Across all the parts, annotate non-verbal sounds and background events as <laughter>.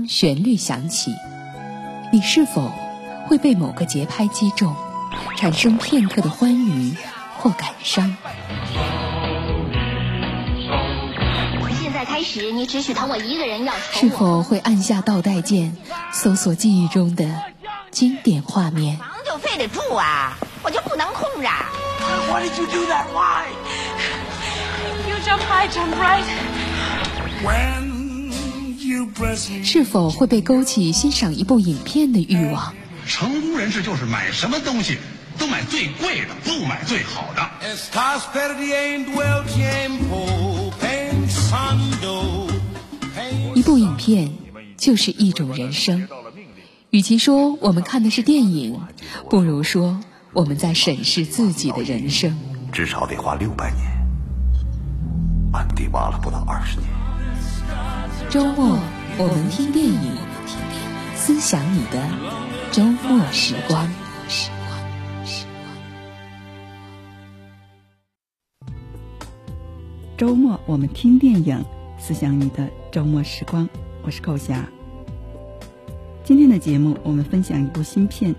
当旋律响起，你是否会被某个节拍击中，产生片刻的欢愉或感伤？现在开始，你只许疼我一个人要是否会按下倒带键，搜索记忆中的经典画面？忙就非得住啊，我就不能空着。Why did you do that? Why? You jump high, jump right. When you press me. 是否会被勾起欣赏一部影片的欲望？成功人士就是买什么东西都买最贵的，不买最好的。一部影片就是一种人生。与其说我们看的是电影，不如说我们在审视自己的人生。至少得花六百年，暗地挖了不到二十年。周末我们听电影，思想你的周末时光。周末我们听电影，思想你的周末时光。我是寇霞。今天的节目，我们分享一部新片。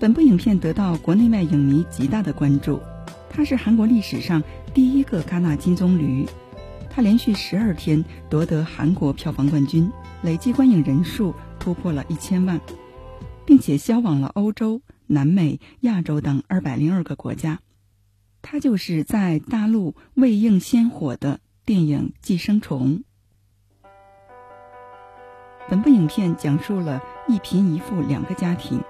本部影片得到国内外影迷极大的关注，它是韩国历史上第一个戛纳金棕榈。它连续十二天夺得韩国票房冠军，累计观影人数突破了一千万，并且销往了欧洲、南美、亚洲等二百零二个国家。它就是在大陆未映先火的电影《寄生虫》。本部影片讲述了一贫一富两个家庭，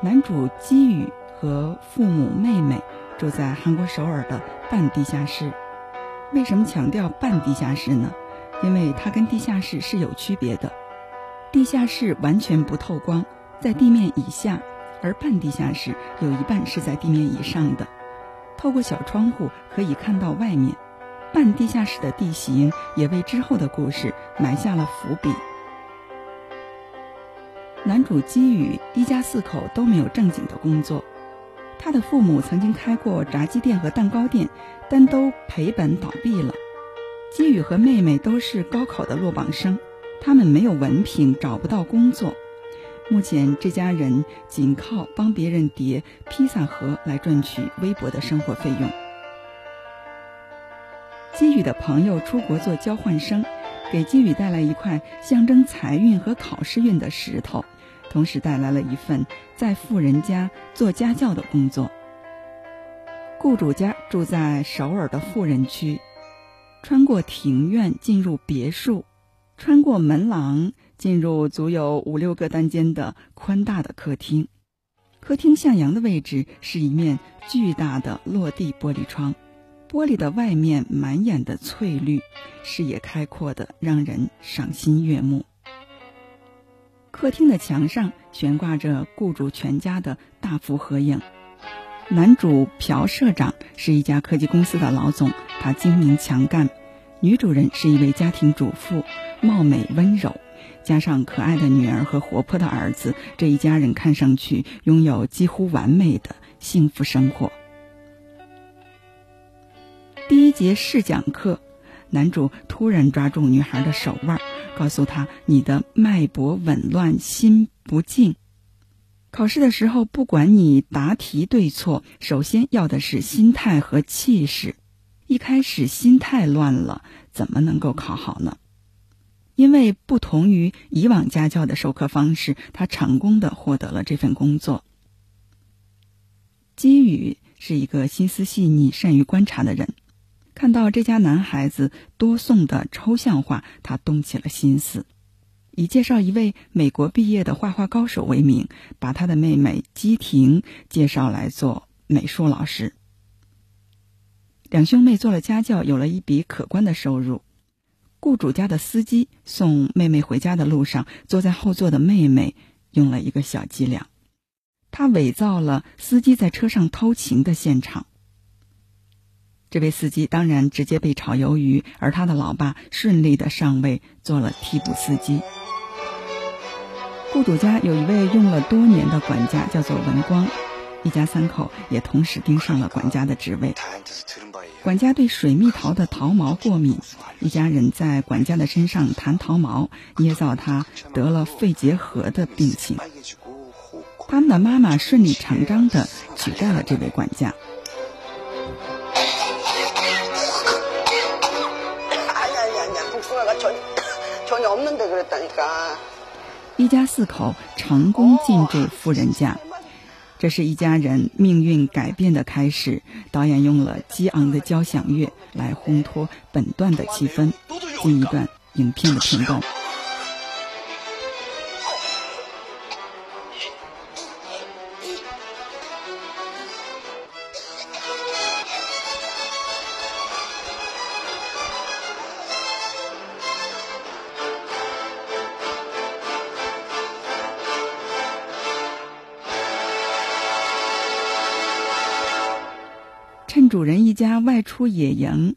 男主基宇和父母妹妹住在韩国首尔的半地下室。为什么强调半地下室呢？因为它跟地下室是有区别的。地下室完全不透光，在地面以下，而半地下室有一半是在地面以上的。透过小窗户可以看到外面，半地下室的地形也为之后的故事埋下了伏笔。男主基宇一家四口都没有正经的工作，他的父母曾经开过炸鸡店和蛋糕店，但都赔本倒闭了。基宇和妹妹都是高考的落榜生，他们没有文凭，找不到工作。目前这家人仅靠帮别人叠披萨盒来赚取微薄的生活费用。基宇的朋友出国做交换生，给基宇带来一块象征财运和考试运的石头，同时带来了一份在富人家做家教的工作。雇主家住在首尔的富人区，穿过庭院进入别墅，穿过门廊。进入足有五六个单间的宽大的客厅，客厅向阳的位置是一面巨大的落地玻璃窗，玻璃的外面满眼的翠绿，视野开阔的让人赏心悦目。客厅的墙上悬挂着雇主全家的大幅合影，男主朴社长是一家科技公司的老总，他精明强干；女主人是一位家庭主妇，貌美温柔。加上可爱的女儿和活泼的儿子，这一家人看上去拥有几乎完美的幸福生活。第一节试讲课，男主突然抓住女孩的手腕，告诉他：“你的脉搏紊乱，心不静。考试的时候，不管你答题对错，首先要的是心态和气势。一开始心态乱了，怎么能够考好呢？”因为不同于以往家教的授课方式，他成功的获得了这份工作。基宇是一个心思细腻、善于观察的人，看到这家男孩子多送的抽象画，他动起了心思，以介绍一位美国毕业的画画高手为名，把他的妹妹基婷介绍来做美术老师。两兄妹做了家教，有了一笔可观的收入。雇主家的司机送妹妹回家的路上，坐在后座的妹妹用了一个小伎俩，他伪造了司机在车上偷情的现场。这位司机当然直接被炒鱿鱼，而他的老爸顺利的上位做了替补司机。雇主家有一位用了多年的管家，叫做文光，一家三口也同时盯上了管家的职位。管家对水蜜桃的桃毛过敏，一家人在管家的身上弹桃毛，捏造他得了肺结核的病情。他们的妈妈顺理成章的取代了这位管家。一家四口成功进驻富人家。这是一家人命运改变的开始。导演用了激昂的交响乐来烘托本段的气氛，进一段影片的片段。主人一家外出野营，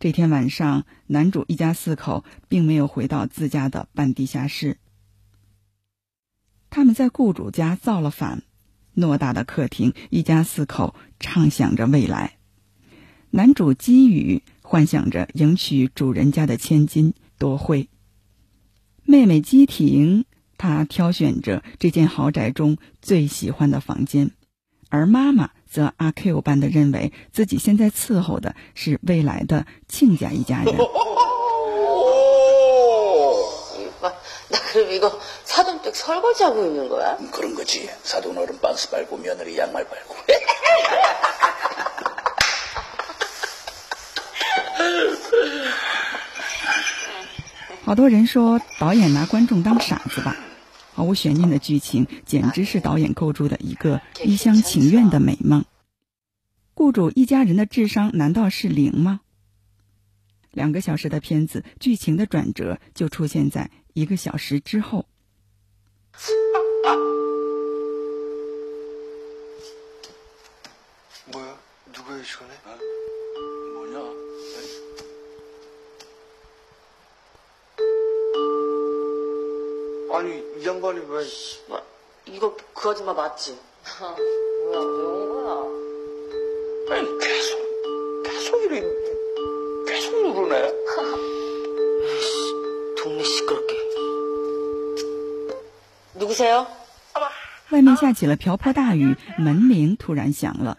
这天晚上，男主一家四口并没有回到自家的半地下室。他们在雇主家造了反，偌大的客厅，一家四口畅想着未来。男主姬宇幻想着迎娶主人家的千金多惠，妹妹姬婷，她挑选着这间豪宅中最喜欢的房间，而妈妈。则阿 Q 般的认为自己现在伺候的是未来的亲家一家人。<laughs> <laughs> <laughs> 나그럼이거사돈댁설거지하고있는거야그런거지사돈어른빤스빨고며느리양말빨고好多人说导演拿观众当傻子吧。 毫无悬念的剧情，简直是导演构筑的一个一厢情愿的美梦。雇主一家人的智商难道是零吗？两个小时的片子，剧情的转折就出现在一个小时之后。<laughs> 아니이양반이왜이거그아줌마맞지 뭐야 왜온 거야 아니계속계속이래계속누르네 동네시끄럽게누구세요外面下起了瓢泼大雨，门铃突然响了。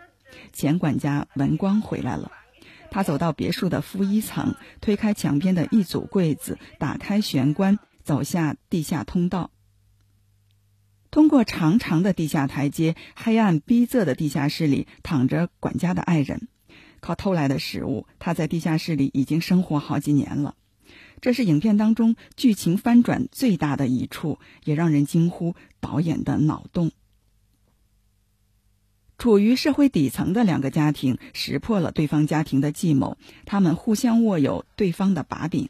钱管家文光回来了，他走到别墅的负一层，推开墙边的一组柜子，打开玄关。 走下地下通道，通过长长的地下台阶，黑暗逼仄的地下室里躺着管家的爱人。靠偷来的食物，他在地下室里已经生活好几年了。这是影片当中剧情翻转最大的一处，也让人惊呼导演的脑洞。处于社会底层的两个家庭识破了对方家庭的计谋，他们互相握有对方的把柄。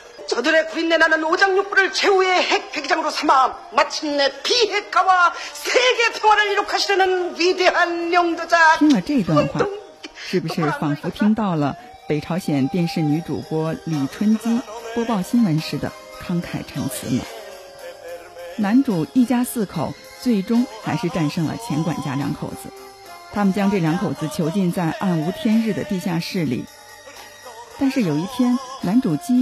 저들의 구린내 나는 오장육부를 최후의 핵폐기장으로 삼아 마침내 비핵화와 세계 평화를 이룩하시려는 위대한 영도자. 听了这段话，是不是仿佛听到了北朝鲜电视女主播李春姬播报新闻似的慷慨陈词呢？男主姬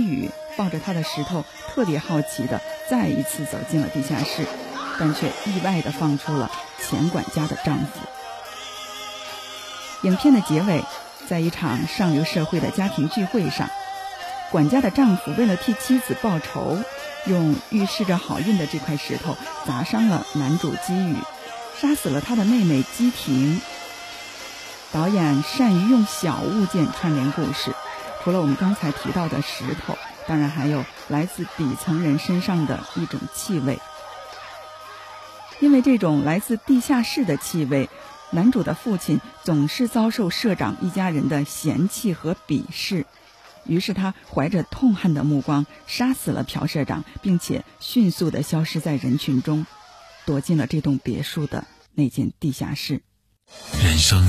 宇 抱着他的石头，特别好奇的再一次走进了地下室，但却意外的放出了钱管家的丈夫。影片的结尾，在一场上流社会的家庭聚会上，管家的丈夫为了替妻子报仇，用预示着好运的这块石头砸伤了男主姬宇，杀死了他的妹妹姬婷。导演善于用小物件串联故事，除了我们刚才提到的石头。当然，还有来自底层人身上的一种气味，因为这种来自地下室的气味，男主的父亲总是遭受社长一家人的嫌弃和鄙视，于是他怀着痛恨的目光杀死了朴社长，并且迅速的消失在人群中，躲进了这栋别墅的那间地下室。人生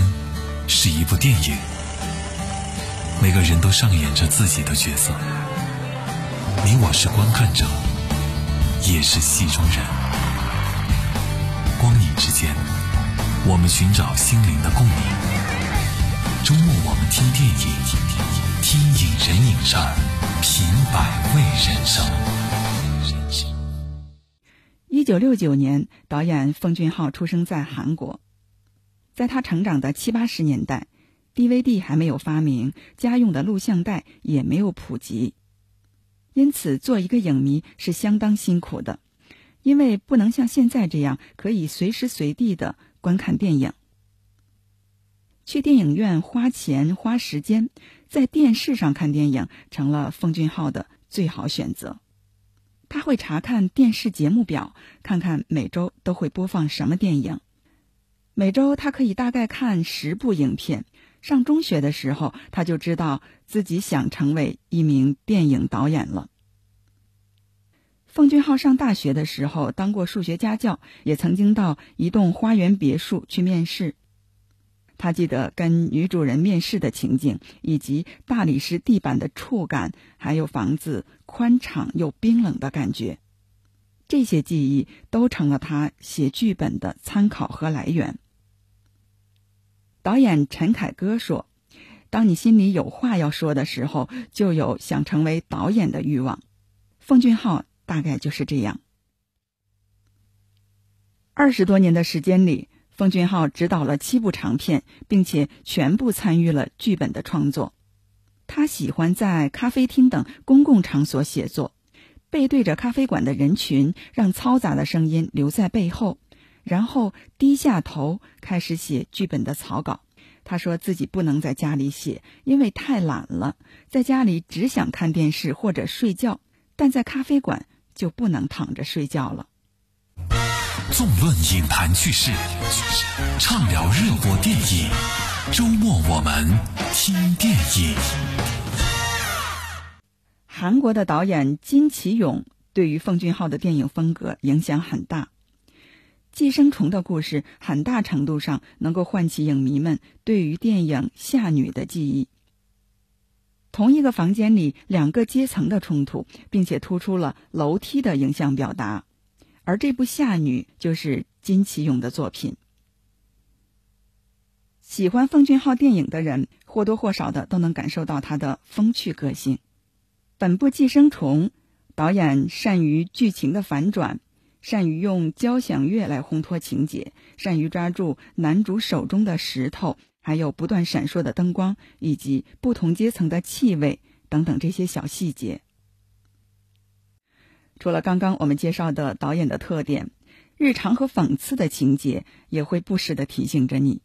是一部电影，每个人都上演着自己的角色，你我是观看者，也是戏中人。光影之间。我们寻找心灵的共鸣。周末我们听电影，听影人影上，品百味人生。一九六九年，导演奉俊昊出生在韩国。在他成长的七八十年代，DVD 还没有发明，家用的录像带也没有普及，因此做一个影迷是相当辛苦的，因为不能像现在这样可以随时随地的。观看电影，去电影院花钱花时间，在电视上看电影成了奉俊昊的最好选择。他会查看电视节目表，看看每周都会播放什么电影。每周他可以大概看十部影片。上中学的时候，他就知道自己想成为一名电影导演了。奉俊昊上大学的时候当过数学家教，也曾经到一栋花园别墅去面试。他记得跟女主人面试的情景，以及大理石地板的触感，还有房子宽敞又冰冷的感觉。这些记忆都成了他写剧本的参考和来源。导演陈凯歌说：“当你心里有话要说的时候，就有想成为导演的欲望。”奉俊昊。大概就是这样。二十多年的时间里，奉俊昊执导了七部长片，并且全部参与了剧本的创作。他喜欢在咖啡厅等公共场所写作，背对着咖啡馆的人群，让嘈杂的声音留在背后，然后低下头开始写剧本的草稿。他说自己不能在家里写，因为太懒了，在家里只想看电视或者睡觉，但在咖啡馆。就不能躺着睡觉了。纵论影坛趣事，畅聊热播电影。周末我们听电影。韩国的导演金奇勇对于奉俊昊的电影风格影响很大，《寄生虫》的故事很大程度上能够唤起影迷们对于电影《夏女》的记忆。同一个房间里两个阶层的冲突，并且突出了楼梯的影像表达，而这部《夏女》就是金启勇的作品。喜欢奉俊昊电影的人或多或少的都能感受到他的风趣个性。本部《寄生虫》，导演善于剧情的反转，善于用交响乐来烘托情节，善于抓住男主手中的石头。还有不断闪烁的灯光，以及不同阶层的气味等等这些小细节。除了刚刚我们介绍的导演的特点，日常和讽刺的情节也会不时的提醒着你。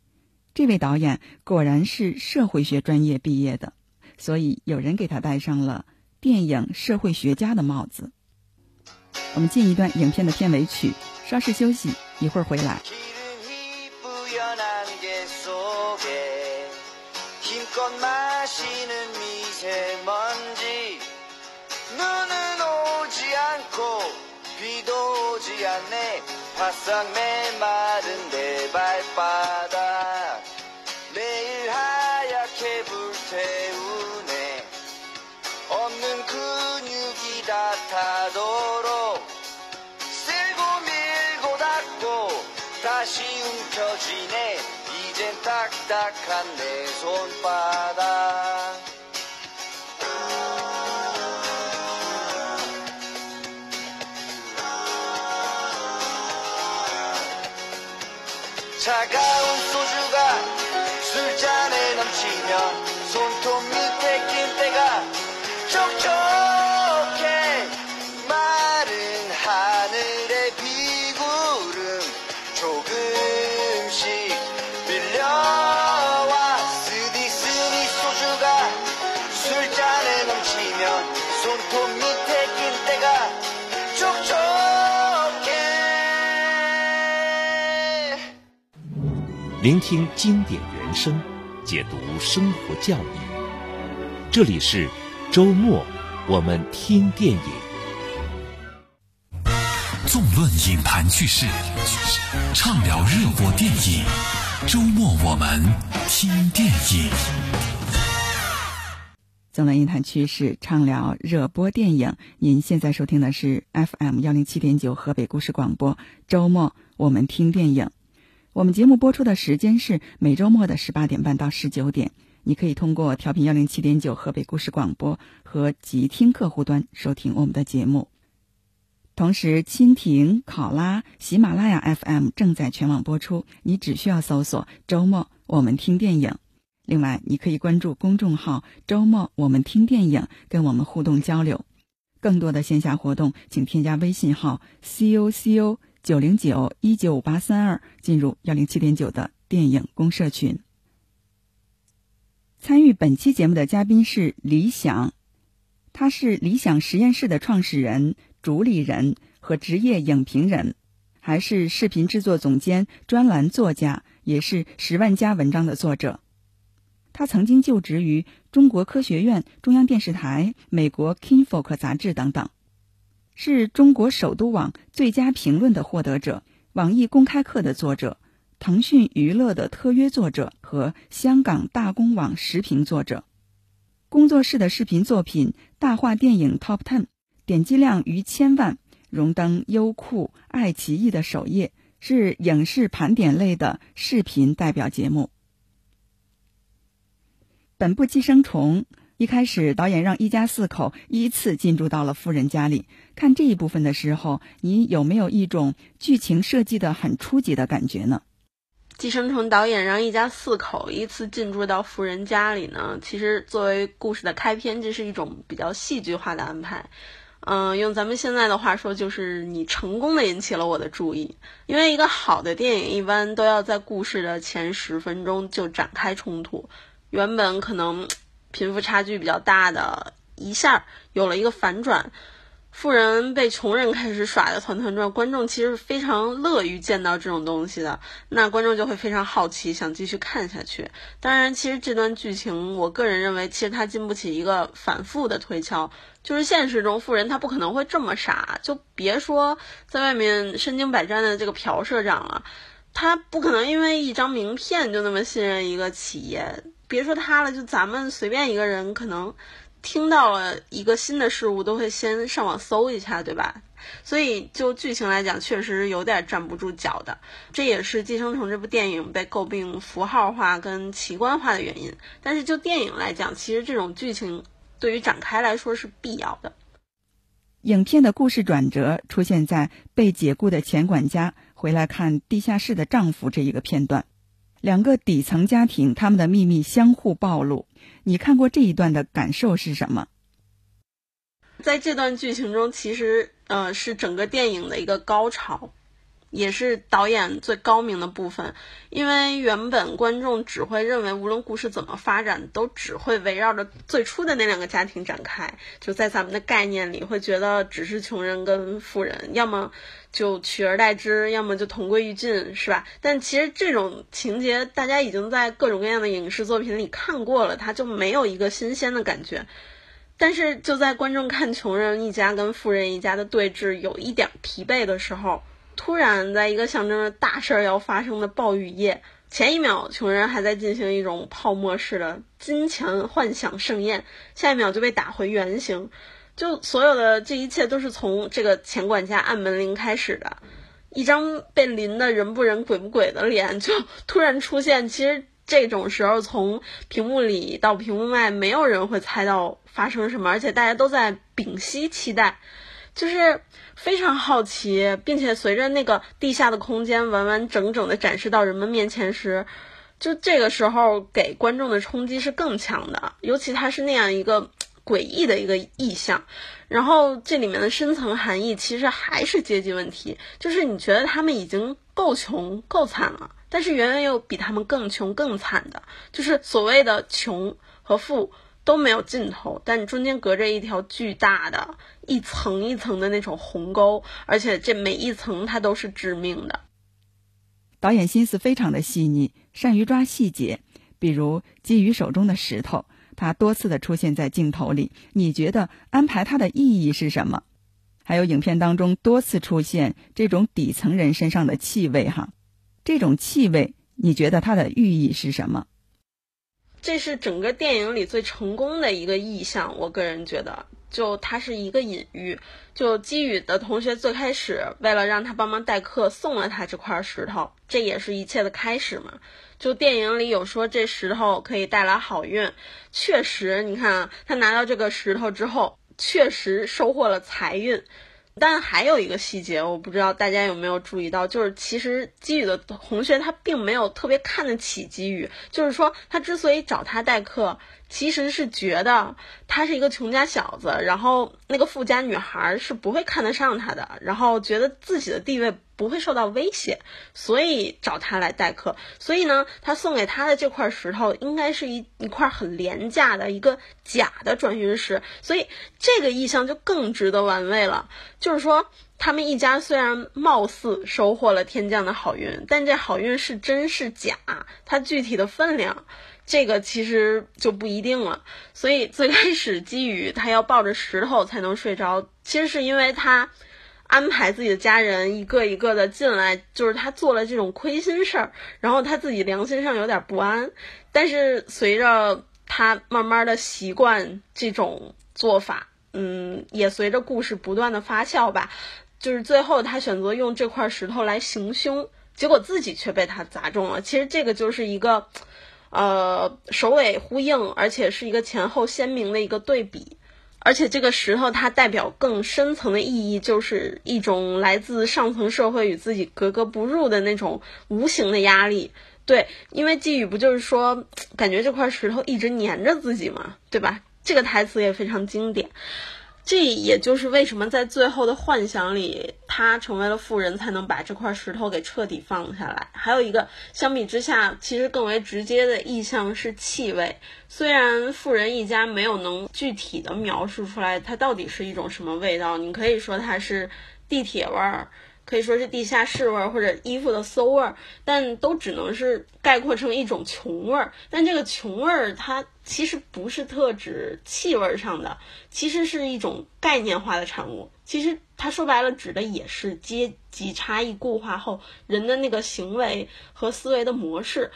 这位导演果然是社会学专业毕业的，所以有人给他戴上了电影社会学家的帽子。我们进一段影片的片尾曲，稍事休息，一会儿回来。 힘껏 마시는 미세먼지 눈은 오지 않고 비도 오지 않네 바싹 메마른 내 발바닥 매일 하얗게 불태우네 없는 근육이 다 타 움켜쥐네. 이젠 딱딱한 내 손바닥 聆听经典原声，解读生活教义。这里是周末，我们听电影。纵论影坛趣事，畅聊热播电影。周末我们听电影。纵论影坛趋势，畅聊热播电影。您现在收听的是 FM 幺零七点九河北故事广播。周末我们听电影。我们节目播出的时间是每周末的十八点半到十九点。你可以通过调频幺零七点九河北故事广播和极听客户端收听我们的节目。同时，蜻蜓、考拉、喜马拉雅 FM 正在全网播出，你只需要搜索“周末我们听电影”。另外，你可以关注公众号“周末我们听电影”，跟我们互动交流。更多的线下活动，请添加微信号 c o c o 九零九一九五八三二，进入幺零七点九的电影公社群。参与本期节目的嘉宾是李想，他是理想实验室的创始人、主理人和职业影评人，还是视频制作总监、专栏作家，也是十万加文章的作者。他曾经就职于中国科学院、中央电视台、美国《Kinfolk》杂志等等，是中国首都网最佳评论的获得者，网易公开课的作者。腾讯娱乐的特约作者和香港大公网时评作者，工作室的视频作品《大话电影 Top Ten》点击量逾千万，荣登优酷、爱奇艺的首页，是影视盘点类的视频代表节目。本部《寄生虫》一开始，导演让一家四口依次进驻到了富人家里。看这一部分的时候，你有没有一种剧情设计的很初级的感觉呢？寄生虫导演让一家四口依次进驻到富人家里呢，其实作为故事的开篇，这是一种比较戏剧化的安排。嗯，用咱们现在的话说，就是你成功的引起了我的注意。因为一个好的电影一般都要在故事的前十分钟就展开冲突，原本可能贫富差距比较大的，一下有了一个反转。富人被穷人开始耍的团团转，观众其实非常乐于见到这种东西的，那观众就会非常好奇，想继续看下去。当然，其实这段剧情，我个人认为，其实它经不起一个反复的推敲。就是现实中，富人他不可能会这么傻，就别说在外面身经百战的这个朴社长了，他不可能因为一张名片就那么信任一个企业。别说他了，就咱们随便一个人可能。听到了一个新的事物，都会先上网搜一下，对吧？所以就剧情来讲，确实有点站不住脚的。这也是《寄生虫》这部电影被诟病符号化跟奇观化的原因。但是就电影来讲，其实这种剧情对于展开来说是必要的。影片的故事转折出现在被解雇的前管家回来看地下室的丈夫这一个片段。两个底层家庭，他们的秘密相互暴露。你看过这一段的感受是什么？在这段剧情中，其实呃是整个电影的一个高潮。也是导演最高明的部分，因为原本观众只会认为，无论故事怎么发展，都只会围绕着最初的那两个家庭展开。就在咱们的概念里，会觉得只是穷人跟富人，要么就取而代之，要么就同归于尽，是吧？但其实这种情节，大家已经在各种各样的影视作品里看过了，它就没有一个新鲜的感觉。但是就在观众看穷人一家跟富人一家的对峙有一点疲惫的时候。突然，在一个象征着大事儿要发生的暴雨夜，前一秒穷人还在进行一种泡沫式的金钱幻想盛宴，下一秒就被打回原形。就所有的这一切都是从这个钱管家按门铃开始的，一张被淋的人不人鬼不鬼的脸就突然出现。其实这种时候，从屏幕里到屏幕外，没有人会猜到发生什么，而且大家都在屏息期待。就是非常好奇，并且随着那个地下的空间完完整整的展示到人们面前时，就这个时候给观众的冲击是更强的。尤其它是那样一个诡异的一个意象，然后这里面的深层含义其实还是阶级问题，就是你觉得他们已经够穷够惨了，但是远远有比他们更穷更惨的，就是所谓的穷和富。都没有尽头，但中间隔着一条巨大的、一层一层的那种鸿沟，而且这每一层它都是致命的。导演心思非常的细腻，善于抓细节，比如基宇手中的石头，它多次的出现在镜头里。你觉得安排它的意义是什么？还有影片当中多次出现这种底层人身上的气味，哈，这种气味，你觉得它的寓意是什么？这是整个电影里最成功的一个意象，我个人觉得，就它是一个隐喻。就基宇的同学最开始为了让他帮忙代课，送了他这块石头，这也是一切的开始嘛。就电影里有说这石头可以带来好运，确实，你看啊，他拿到这个石头之后。确实收获了财运，但还有一个细节，我不知道大家有没有注意到，就是其实基宇的同学他并没有特别看得起基宇，就是说他之所以找他代课。其实是觉得他是一个穷家小子，然后那个富家女孩是不会看得上他的，然后觉得自己的地位不会受到威胁，所以找他来代课。所以呢，他送给他的这块石头应该是一一块很廉价的一个假的转运石，所以这个意象就更值得玩味了。就是说，他们一家虽然貌似收获了天降的好运，但这好运是真是假，它具体的分量。这个其实就不一定了，所以最开始基宇他要抱着石头才能睡着，其实是因为他安排自己的家人一个一个的进来，就是他做了这种亏心事儿，然后他自己良心上有点不安。但是随着他慢慢的习惯这种做法，嗯，也随着故事不断的发酵吧，就是最后他选择用这块石头来行凶，结果自己却被他砸中了。其实这个就是一个。呃，首尾呼应，而且是一个前后鲜明的一个对比，而且这个石头它代表更深层的意义，就是一种来自上层社会与自己格格不入的那种无形的压力。对，因为寄语不就是说，感觉这块石头一直粘着自己嘛，对吧？这个台词也非常经典。这也就是为什么在最后的幻想里，他成为了富人，才能把这块石头给彻底放下来。还有一个，相比之下，其实更为直接的意象是气味。虽然富人一家没有能具体的描述出来它到底是一种什么味道，你可以说它是地铁味儿。可以说是地下室味儿或者衣服的馊味儿，但都只能是概括成一种穷味儿。但这个穷味儿它其实不是特指气味儿上的，其实是一种概念化的产物。其实它说白了指的也是阶级差异固化后人的那个行为和思维的模式，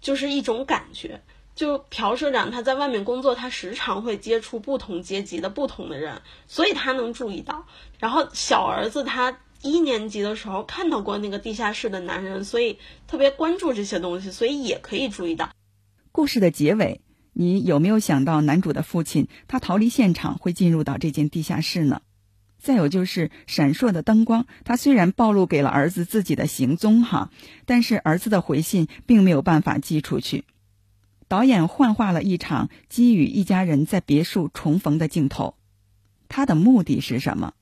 就是一种感觉。就朴社长他在外面工作，他时常会接触不同阶级的不同的人，所以他能注意到。然后小儿子他。一年级的时候看到过那个地下室的男人，所以特别关注这些东西，所以也可以注意到。故事的结尾，你有没有想到男主的父亲他逃离现场会进入到这间地下室呢？再有就是闪烁的灯光，他虽然暴露给了儿子自己的行踪哈，但是儿子的回信并没有办法寄出去。导演幻化了一场基于一家人在别墅重逢的镜头，他的目的是什么？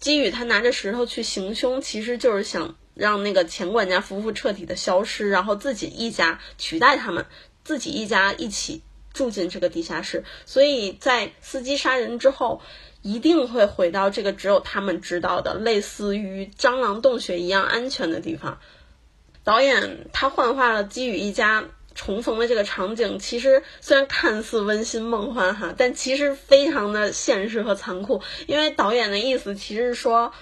基宇他拿着石头去行凶，其实就是想让那个前管家夫妇彻底的消失，然后自己一家取代他们，自己一家一起住进这个地下室。所以在司机杀人之后，一定会回到这个只有他们知道的，类似于蟑螂洞穴一样安全的地方。导演他幻化了基宇一家。重逢的这个场景，其实虽然看似温馨梦幻哈，但其实非常的现实和残酷。因为导演的意思其实是说，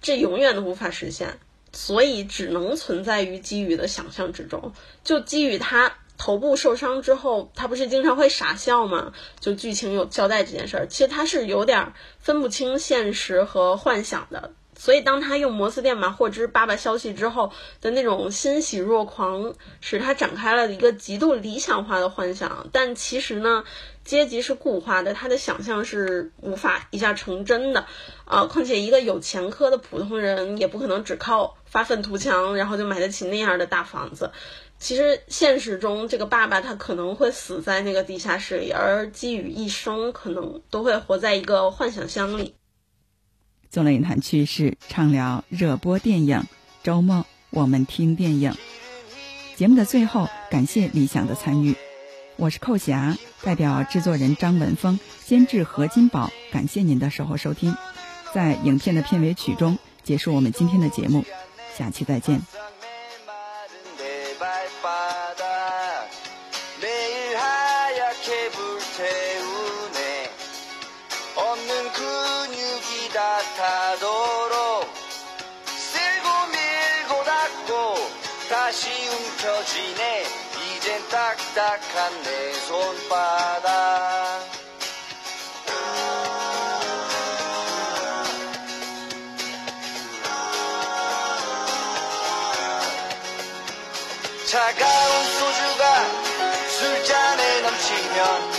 这永远都无法实现，所以只能存在于基宇的想象之中。就基于他头部受伤之后，他不是经常会傻笑吗？就剧情有交代这件事儿，其实他是有点分不清现实和幻想的。所以，当他用摩斯电码获知爸爸消息之后的那种欣喜若狂，使他展开了一个极度理想化的幻想。但其实呢，阶级是固化的，他的想象是无法一下成真的。啊，况且一个有前科的普通人也不可能只靠发愤图强，然后就买得起那样的大房子。其实现实中，这个爸爸他可能会死在那个地下室里，而基宇一生可能都会活在一个幻想乡里。纵论影坛趣事，畅聊热播电影。周末我们听电影。节目的最后，感谢理想的参与。我是寇霞，代表制作人张文峰、监制何金宝，感谢您的守候收听。在影片的片尾曲中结束我们今天的节目，下期再见。 펴지네. 이젠 딱딱한 내 손바닥. 차가운 소주가 술잔에 넘치면